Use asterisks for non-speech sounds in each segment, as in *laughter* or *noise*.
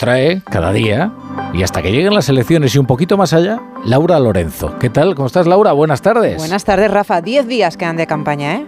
trae cada día y hasta que lleguen las elecciones y un poquito más allá, Laura Lorenzo. ¿Qué tal? ¿Cómo estás, Laura? Buenas tardes. Buenas tardes, Rafa. Diez días quedan de campaña, ¿eh?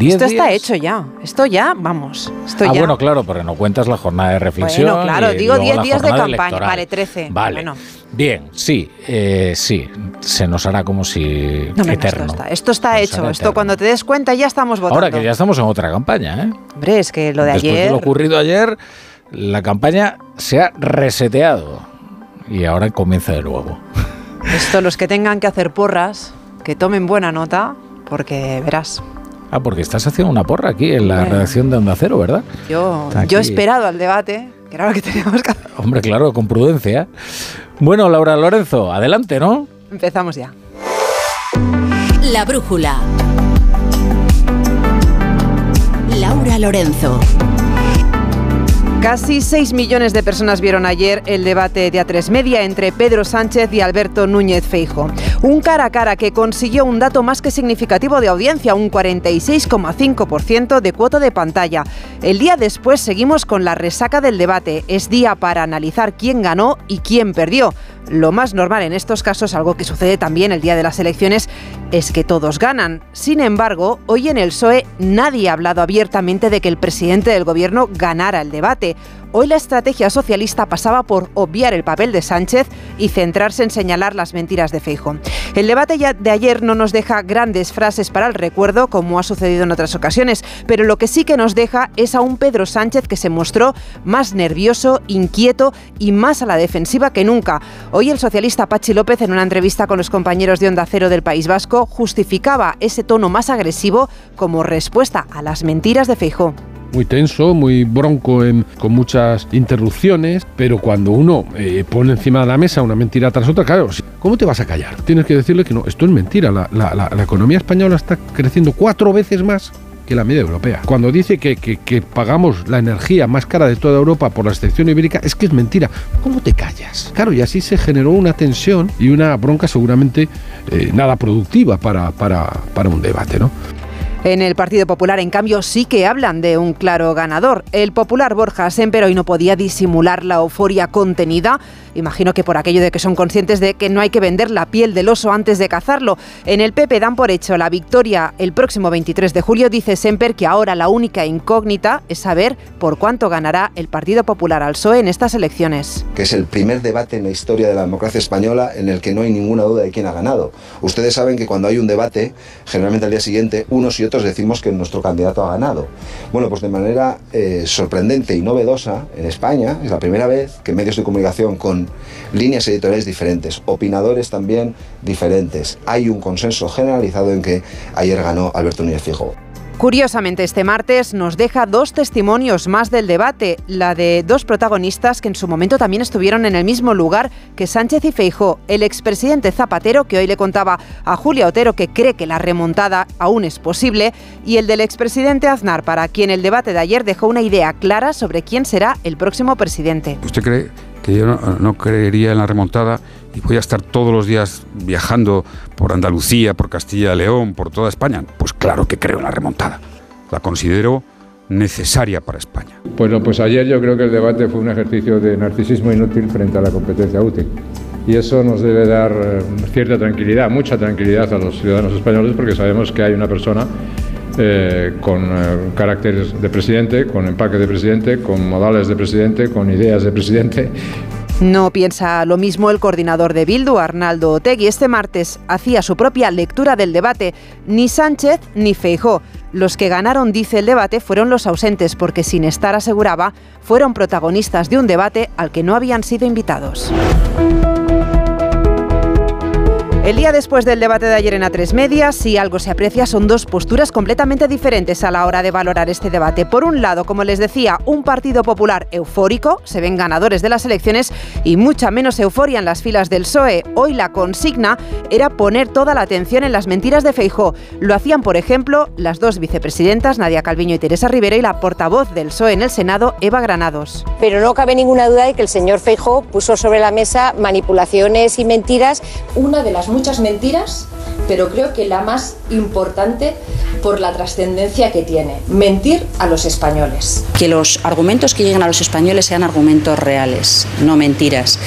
Esto está hecho ya. Esto ya, vamos. Esto ah, ya. bueno, claro, pero no cuentas la jornada de reflexión. Bueno, claro, digo 10 días de campaña. Vale, 13. Vale. Bien, sí, eh, sí. Se nos hará como si no, eterno. esto está, esto está hecho. Esto cuando te des cuenta ya estamos votando. Ahora que ya estamos en otra campaña, ¿eh? Hombre, es que lo de Después ayer. De lo ocurrido ayer, la campaña se ha reseteado y ahora comienza de nuevo. *laughs* Esto, los que tengan que hacer porras, que tomen buena nota, porque verás. Ah, porque estás haciendo una porra aquí en la redacción de Onda Cero, ¿verdad? Yo, yo he esperado al debate, que era lo que teníamos que hacer. Hombre, claro, con prudencia. Bueno, Laura Lorenzo, adelante, ¿no? Empezamos ya. La brújula. Laura Lorenzo. Casi 6 millones de personas vieron ayer el debate de A3 Media entre Pedro Sánchez y Alberto Núñez Feijo. Un cara a cara que consiguió un dato más que significativo de audiencia, un 46,5% de cuota de pantalla. El día después seguimos con la resaca del debate. Es día para analizar quién ganó y quién perdió. Lo más normal en estos casos, algo que sucede también el día de las elecciones, es que todos ganan. Sin embargo, hoy en el PSOE nadie ha hablado abiertamente de que el presidente del gobierno ganara el debate. Hoy la estrategia socialista pasaba por obviar el papel de Sánchez y centrarse en señalar las mentiras de Feijo. El debate de ayer no nos deja grandes frases para el recuerdo, como ha sucedido en otras ocasiones, pero lo que sí que nos deja es a un Pedro Sánchez que se mostró más nervioso, inquieto y más a la defensiva que nunca. Hoy el socialista Pachi López, en una entrevista con los compañeros de Onda Cero del País Vasco, justificaba ese tono más agresivo como respuesta a las mentiras de Feijóo muy tenso, muy bronco, con muchas interrupciones, pero cuando uno eh, pone encima de la mesa una mentira tras otra, claro, ¿cómo te vas a callar? Tienes que decirle que no, esto es mentira, la, economía española está creciendo cuatro veces más que la media europea. Cuando dice que, pagamos la energía más cara de toda Europa por la excepción ibérica, es que es mentira. ¿Cómo te callas? Claro, y así se generó una tensión y una bronca seguramente eh, nada productiva para, para, para un debate, ¿no? En el Partido Popular, en cambio, sí que hablan de un claro ganador. El popular Borja Semper hoy no podía disimular la euforia contenida. Imagino que por aquello de que son conscientes de que no hay que vender la piel del oso antes de cazarlo. En el PP dan por hecho la victoria el próximo 23 de julio. Dice Semper que ahora la única incógnita es saber por cuánto ganará el Partido Popular al PSOE en estas elecciones. Que es el primer debate en la historia de la democracia española en el que no hay ninguna duda de quién ha ganado. Ustedes saben que cuando hay un debate, generalmente al día siguiente, unos y otros decimos que nuestro candidato ha ganado. Bueno, pues de manera eh, sorprendente y novedosa, en España es la primera vez que medios de comunicación con líneas editoriales diferentes, opinadores también diferentes, hay un consenso generalizado en que ayer ganó Alberto Núñez Fijo. Curiosamente, este martes nos deja dos testimonios más del debate, la de dos protagonistas que en su momento también estuvieron en el mismo lugar que Sánchez y Feijó, el expresidente Zapatero, que hoy le contaba a Julia Otero que cree que la remontada aún es posible, y el del expresidente Aznar, para quien el debate de ayer dejó una idea clara sobre quién será el próximo presidente. ¿Usted cree que yo no, creería en la remontada y voy a estar todos los días viajando por Andalucía, por Castilla y León, por toda España. Pues claro que creo en la remontada. La considero necesaria para España. Bueno, pues ayer yo creo que el debate fue un ejercicio de narcisismo inútil frente a la competencia útil. Y eso nos debe dar eh, cierta tranquilidad, mucha tranquilidad a los ciudadanos españoles porque sabemos que hay una persona eh, con eh, caracteres de presidente, con empaque de presidente, con modales de presidente, con ideas de presidente. No piensa lo mismo el coordinador de Bildu, Arnaldo Otegui. Este martes hacía su propia lectura del debate. Ni Sánchez ni Feijó. Los que ganaron, dice el debate, fueron los ausentes, porque sin estar aseguraba, fueron protagonistas de un debate al que no habían sido invitados. El día después del debate de ayer en A3 Media, si algo se aprecia, son dos posturas completamente diferentes a la hora de valorar este debate. Por un lado, como les decía, un Partido Popular eufórico, se ven ganadores de las elecciones y mucha menos euforia en las filas del PSOE. Hoy la consigna era poner toda la atención en las mentiras de Feijó. Lo hacían, por ejemplo, las dos vicepresidentas, Nadia Calviño y Teresa Rivera, y la portavoz del PSOE en el Senado, Eva Granados. Pero no cabe ninguna duda de que el señor Feijó puso sobre la mesa manipulaciones y mentiras. Una de las muchas mentiras pero creo que la más importante por la trascendencia que tiene, mentir a los españoles. Que los argumentos que lleguen a los españoles sean argumentos reales, no mentiras.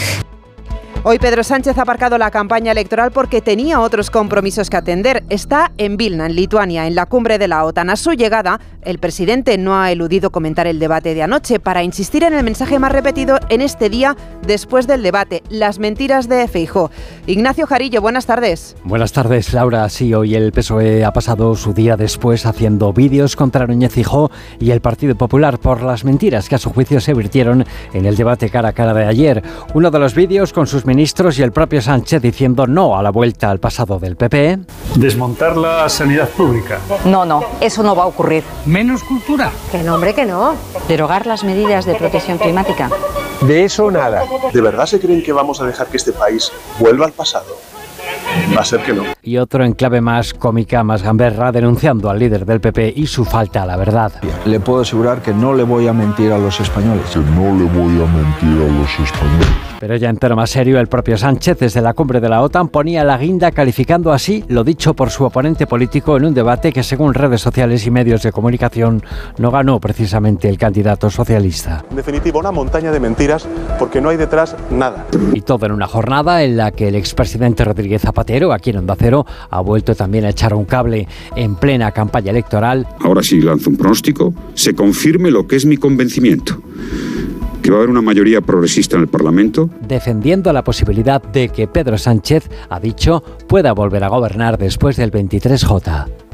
Hoy Pedro Sánchez ha aparcado la campaña electoral porque tenía otros compromisos que atender. Está en Vilna, en Lituania, en la cumbre de la OTAN. A su llegada, el presidente no ha eludido comentar el debate de anoche para insistir en el mensaje más repetido en este día después del debate, las mentiras de Feijó. Ignacio Jarillo, buenas tardes. Buenas tardes, Laura. Sí, hoy el PSOE ha pasado su día después haciendo vídeos contra Núñez Feijó y el Partido Popular por las mentiras que a su juicio se virtieron en el debate cara a cara de ayer. Uno de los vídeos con sus ministros y el propio Sánchez diciendo no a la vuelta al pasado del PP. Desmontar la sanidad pública. No, no, eso no va a ocurrir. Menos cultura. Que no, hombre, que no. Derogar las medidas de protección climática. De eso nada. ¿De verdad se creen que vamos a dejar que este país vuelva al pasado? Va a ser que no. Y otro en clave más cómica, más gamberra, denunciando al líder del PP y su falta a la verdad. Le puedo asegurar que no le voy a mentir a los españoles. Que no le voy a mentir a los españoles. Pero ya en tono más serio, el propio Sánchez desde la cumbre de la OTAN ponía la guinda calificando así lo dicho por su oponente político en un debate que según redes sociales y medios de comunicación no ganó precisamente el candidato socialista. En definitiva, una montaña de mentiras porque no hay detrás nada. Y todo en una jornada en la que el expresidente Rodríguez Zapatero, aquí en Onda Cero, ha vuelto también a echar un cable en plena campaña electoral. Ahora sí lanzo un pronóstico, se confirme lo que es mi convencimiento que va a haber una mayoría progresista en el Parlamento. Defendiendo la posibilidad de que Pedro Sánchez, ha dicho, pueda volver a gobernar después del 23J.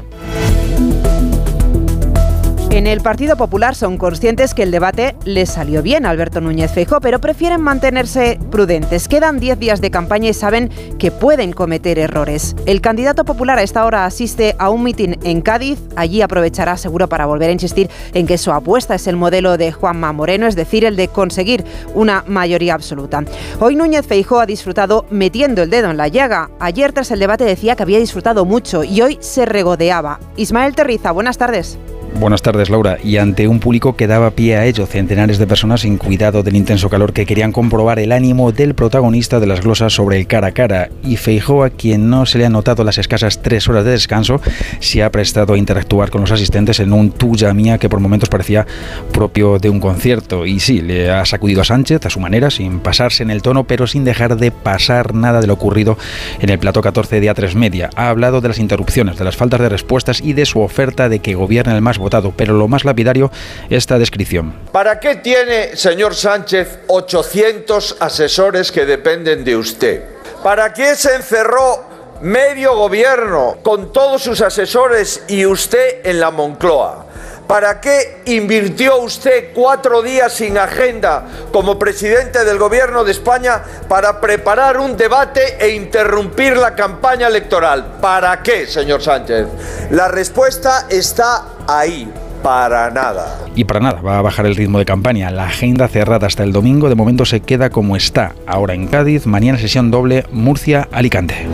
En el Partido Popular son conscientes que el debate les salió bien a Alberto Núñez Feijóo, pero prefieren mantenerse prudentes. Quedan 10 días de campaña y saben que pueden cometer errores. El candidato popular a esta hora asiste a un mitin en Cádiz. Allí aprovechará seguro para volver a insistir en que su apuesta es el modelo de Juanma Moreno, es decir, el de conseguir una mayoría absoluta. Hoy Núñez Feijóo ha disfrutado metiendo el dedo en la llaga. Ayer tras el debate decía que había disfrutado mucho y hoy se regodeaba. Ismael Terriza, buenas tardes. Buenas tardes, Laura. Y ante un público que daba pie a ello, centenares de personas sin cuidado del intenso calor que querían comprobar el ánimo del protagonista de las glosas sobre el cara a cara. Y Feijó, a quien no se le han notado las escasas tres horas de descanso, se ha prestado a interactuar con los asistentes en un tuya mía que por momentos parecía propio de un concierto. Y sí, le ha sacudido a Sánchez a su manera, sin pasarse en el tono, pero sin dejar de pasar nada de lo ocurrido en el plato 14 de A3 Media. Ha hablado de las interrupciones, de las faltas de respuestas y de su oferta de que gobierne el más pero lo más lapidario, esta descripción. ¿Para qué tiene, señor Sánchez, 800 asesores que dependen de usted? ¿Para qué se encerró medio gobierno con todos sus asesores y usted en la Moncloa? ¿Para qué invirtió usted cuatro días sin agenda como presidente del Gobierno de España para preparar un debate e interrumpir la campaña electoral? ¿Para qué, señor Sánchez? La respuesta está ahí. Para nada. Y para nada, va a bajar el ritmo de campaña. La agenda cerrada hasta el domingo de momento se queda como está. Ahora en Cádiz, mañana sesión doble Murcia-Alicante.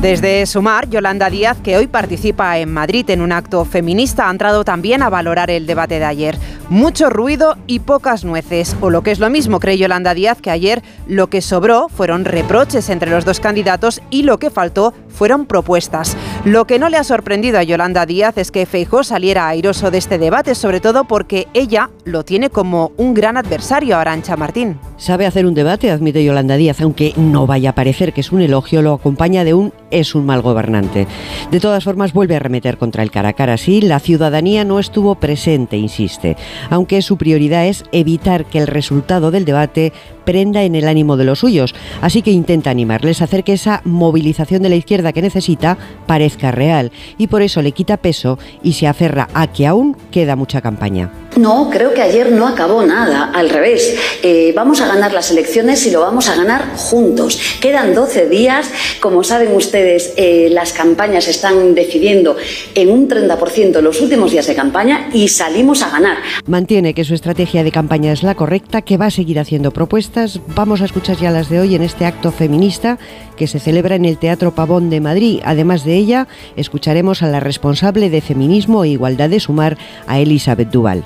Desde Sumar, Yolanda Díaz, que hoy participa en Madrid en un acto feminista, ha entrado también a valorar el debate de ayer. Mucho ruido y pocas nueces, o lo que es lo mismo, cree Yolanda Díaz, que ayer lo que sobró fueron reproches entre los dos candidatos y lo que faltó fueron propuestas. Lo que no le ha sorprendido a Yolanda Díaz es que Feijó saliera airoso de este debate, sobre todo porque ella lo tiene como un gran adversario a Arancha Martín. Sabe hacer un debate, admite Yolanda Díaz, aunque no vaya a parecer que es un elogio, lo acompaña de un es un mal gobernante. De todas formas, vuelve a remeter contra el cara a cara. Sí, la ciudadanía no estuvo presente, insiste, aunque su prioridad es evitar que el resultado del debate prenda en el ánimo de los suyos. Así que intenta animarles a hacer que esa movilización de la izquierda que necesita parezca real. Y por eso le quita peso y se aferra a que aún queda mucha campaña. No, creo que ayer no acabó nada, al revés. Eh, vamos a ganar las elecciones y lo vamos a ganar juntos. Quedan 12 días, como saben ustedes, eh, las campañas están decidiendo en un 30% los últimos días de campaña y salimos a ganar. Mantiene que su estrategia de campaña es la correcta, que va a seguir haciendo propuestas. Vamos a escuchar ya las de hoy en este acto feminista que se celebra en el Teatro Pavón de Madrid. Además de ella, escucharemos a la responsable de Feminismo e Igualdad de Sumar, a Elizabeth Duval.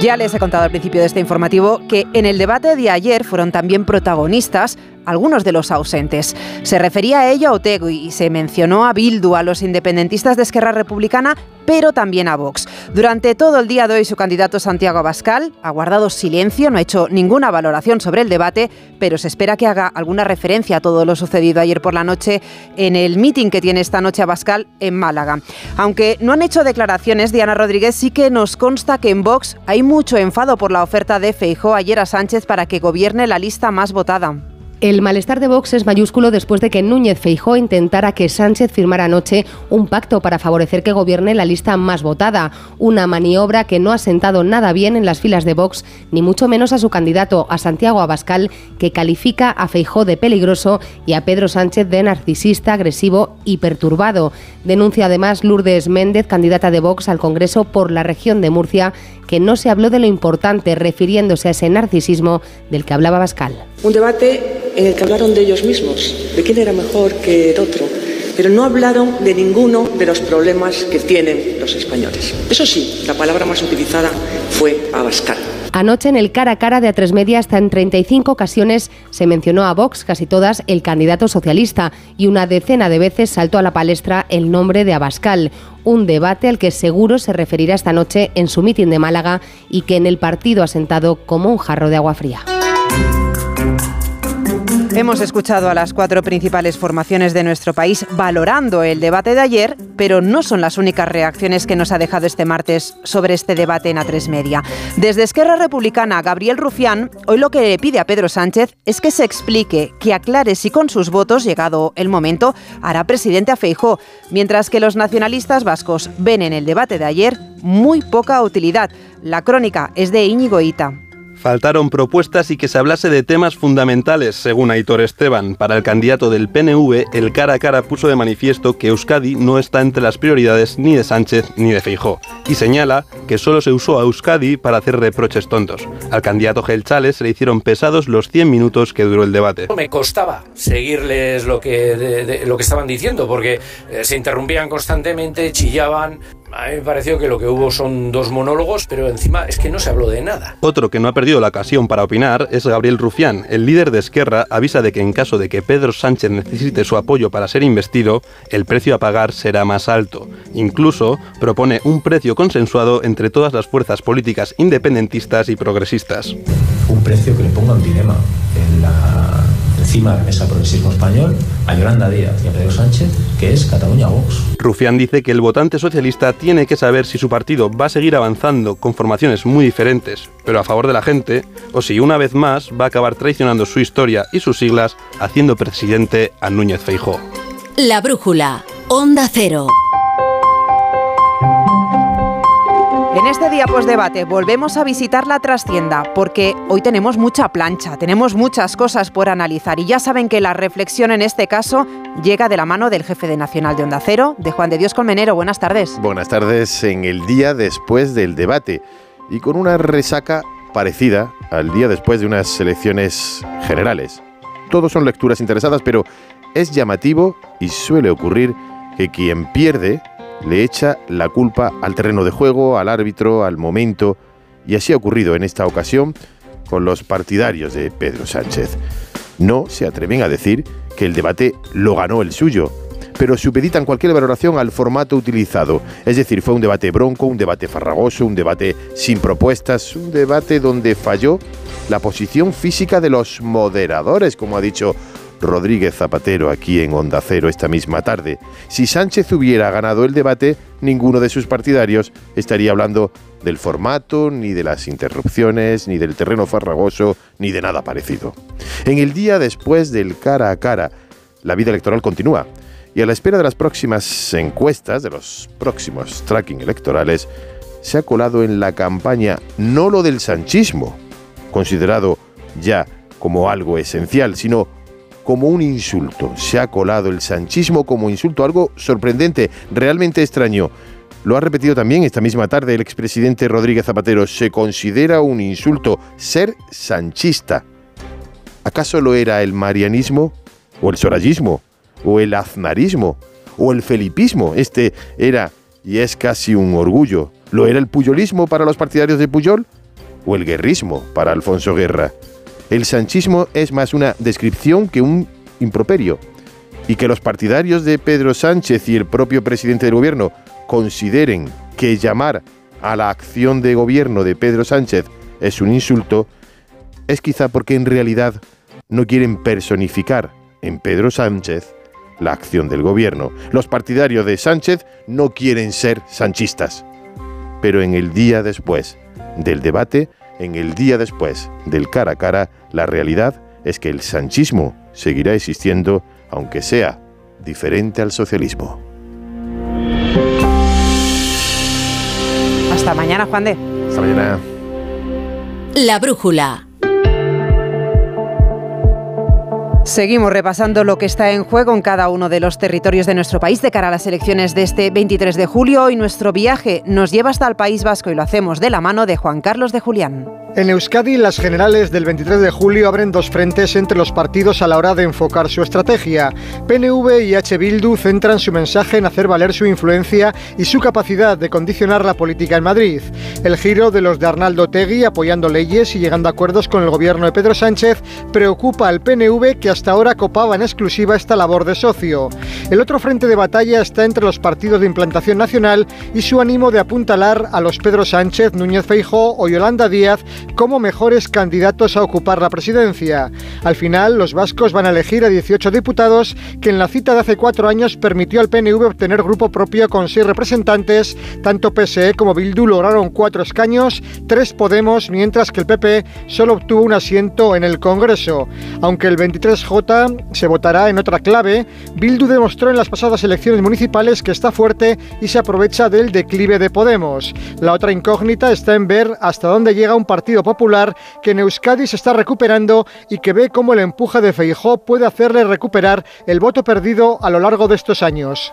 Ya les he contado al principio de este informativo que en el debate de ayer fueron también protagonistas algunos de los ausentes. Se refería a ello a Otego y se mencionó a Bildu, a los independentistas de Esquerra Republicana, pero también a Vox. Durante todo el día de hoy su candidato Santiago Abascal ha guardado silencio, no ha hecho ninguna valoración sobre el debate, pero se espera que haga alguna referencia a todo lo sucedido ayer por la noche en el meeting que tiene esta noche Abascal en Málaga. Aunque no han hecho declaraciones, Diana Rodríguez sí que nos consta que en Vox hay mucho enfado por la oferta de Feijó ayer a Sánchez para que gobierne la lista más votada. El malestar de Vox es mayúsculo después de que Núñez Feijó intentara que Sánchez firmara anoche un pacto para favorecer que gobierne la lista más votada, una maniobra que no ha sentado nada bien en las filas de Vox, ni mucho menos a su candidato, a Santiago Abascal, que califica a Feijó de peligroso y a Pedro Sánchez de narcisista, agresivo y perturbado. Denuncia además Lourdes Méndez, candidata de Vox al Congreso por la región de Murcia, que no se habló de lo importante, refiriéndose a ese narcisismo del que hablaba Abascal. Un debate en el que hablaron de ellos mismos, de quién era mejor que el otro, pero no hablaron de ninguno de los problemas que tienen los españoles. Eso sí, la palabra más utilizada fue Abascal. Anoche en el cara a cara de A3 Media hasta en 35 ocasiones se mencionó a Vox, casi todas el candidato socialista, y una decena de veces saltó a la palestra el nombre de Abascal, un debate al que seguro se referirá esta noche en su mitin de Málaga y que en el partido ha sentado como un jarro de agua fría. Hemos escuchado a las cuatro principales formaciones de nuestro país valorando el debate de ayer, pero no son las únicas reacciones que nos ha dejado este martes sobre este debate en A3 Media. Desde Esquerra Republicana, Gabriel Rufián, hoy lo que le pide a Pedro Sánchez es que se explique, que aclare si con sus votos, llegado el momento, hará presidente a Feijó, mientras que los nacionalistas vascos ven en el debate de ayer muy poca utilidad. La crónica es de Íñigo Ita. Faltaron propuestas y que se hablase de temas fundamentales, según Aitor Esteban. Para el candidato del PNV, el cara a cara puso de manifiesto que Euskadi no está entre las prioridades ni de Sánchez ni de Feijó, y señala que solo se usó a Euskadi para hacer reproches tontos. Al candidato Gelchales se le hicieron pesados los 100 minutos que duró el debate. Me costaba seguirles lo que, lo que estaban diciendo, porque eh, se interrumpían constantemente, chillaban, a mí me pareció que lo que hubo son dos monólogos, pero encima es que no se habló de nada. Otro que no ha perdido la ocasión para opinar es Gabriel Rufián. El líder de Esquerra avisa de que en caso de que Pedro Sánchez necesite su apoyo para ser investido, el precio a pagar será más alto. Incluso propone un precio consensuado entre todas las fuerzas políticas independentistas y progresistas. Un precio que le ponga un dilema en la encima de la mesa progresismo español a Yolanda Díaz y a Pedro Sánchez, que es Cataluña Vox. Rufián dice que el votante socialista tiene que saber si su partido va a seguir avanzando con formaciones muy diferentes, pero a favor de la gente, o si una vez más va a acabar traicionando su historia y sus siglas haciendo presidente a Núñez Feijó. La brújula, Onda Cero. Este día debate volvemos a visitar la trastienda porque hoy tenemos mucha plancha, tenemos muchas cosas por analizar y ya saben que la reflexión en este caso llega de la mano del jefe de Nacional de Onda Cero, de Juan de Dios Colmenero. Buenas tardes. Buenas tardes en el día después del debate y con una resaca parecida al día después de unas elecciones generales. Todos son lecturas interesadas, pero es llamativo y suele ocurrir que quien pierde le echa la culpa al terreno de juego, al árbitro, al momento, y así ha ocurrido en esta ocasión con los partidarios de Pedro Sánchez. No se atreven a decir que el debate lo ganó el suyo, pero supeditan cualquier valoración al formato utilizado. Es decir, fue un debate bronco, un debate farragoso, un debate sin propuestas, un debate donde falló la posición física de los moderadores, como ha dicho Rodríguez Zapatero aquí en Onda Cero esta misma tarde. Si Sánchez hubiera ganado el debate, ninguno de sus partidarios estaría hablando del formato, ni de las interrupciones, ni del terreno farragoso, ni de nada parecido. En el día después del cara a cara, la vida electoral continúa. Y a la espera de las próximas encuestas, de los próximos tracking electorales, se ha colado en la campaña no lo del sanchismo, considerado ya como algo esencial, sino como un insulto. Se ha colado el sanchismo como insulto, algo sorprendente, realmente extraño. Lo ha repetido también esta misma tarde el expresidente Rodríguez Zapatero. Se considera un insulto ser sanchista. ¿Acaso lo era el marianismo? ¿O el sorayismo? ¿O el aznarismo? ¿O el felipismo? Este era y es casi un orgullo. ¿Lo era el puyolismo para los partidarios de Puyol? o el guerrismo para Alfonso Guerra. El sanchismo es más una descripción que un improperio. Y que los partidarios de Pedro Sánchez y el propio presidente del gobierno consideren que llamar a la acción de gobierno de Pedro Sánchez es un insulto, es quizá porque en realidad no quieren personificar en Pedro Sánchez la acción del gobierno. Los partidarios de Sánchez no quieren ser sanchistas. Pero en el día después del debate, en el día después del cara a cara, la realidad es que el sanchismo seguirá existiendo, aunque sea diferente al socialismo. Hasta mañana, Juan de. Hasta mañana. La brújula. Seguimos repasando lo que está en juego en cada uno de los territorios de nuestro país de cara a las elecciones de este 23 de julio y nuestro viaje nos lleva hasta el País Vasco y lo hacemos de la mano de Juan Carlos de Julián. En Euskadi, las generales del 23 de julio abren dos frentes entre los partidos a la hora de enfocar su estrategia. PNV y H. Bildu centran su mensaje en hacer valer su influencia y su capacidad de condicionar la política en Madrid. El giro de los de Arnaldo Tegui apoyando leyes y llegando a acuerdos con el gobierno de Pedro Sánchez preocupa al PNV que hasta ahora copaba en exclusiva esta labor de socio. El otro frente de batalla está entre los partidos de implantación nacional y su ánimo de apuntalar a los Pedro Sánchez, Núñez Feijó o Yolanda Díaz como mejores candidatos a ocupar la presidencia. Al final, los vascos van a elegir a 18 diputados que en la cita de hace cuatro años permitió al PNV obtener grupo propio con seis representantes. Tanto PSE como Bildu lograron cuatro escaños, tres Podemos, mientras que el PP solo obtuvo un asiento en el Congreso. Aunque el 23J se votará en otra clave, Bildu demostró en las pasadas elecciones municipales que está fuerte y se aprovecha del declive de Podemos. La otra incógnita está en ver hasta dónde llega un partido Popular que en Euskadi se está recuperando y que ve cómo el empuje de Feijó puede hacerle recuperar el voto perdido a lo largo de estos años.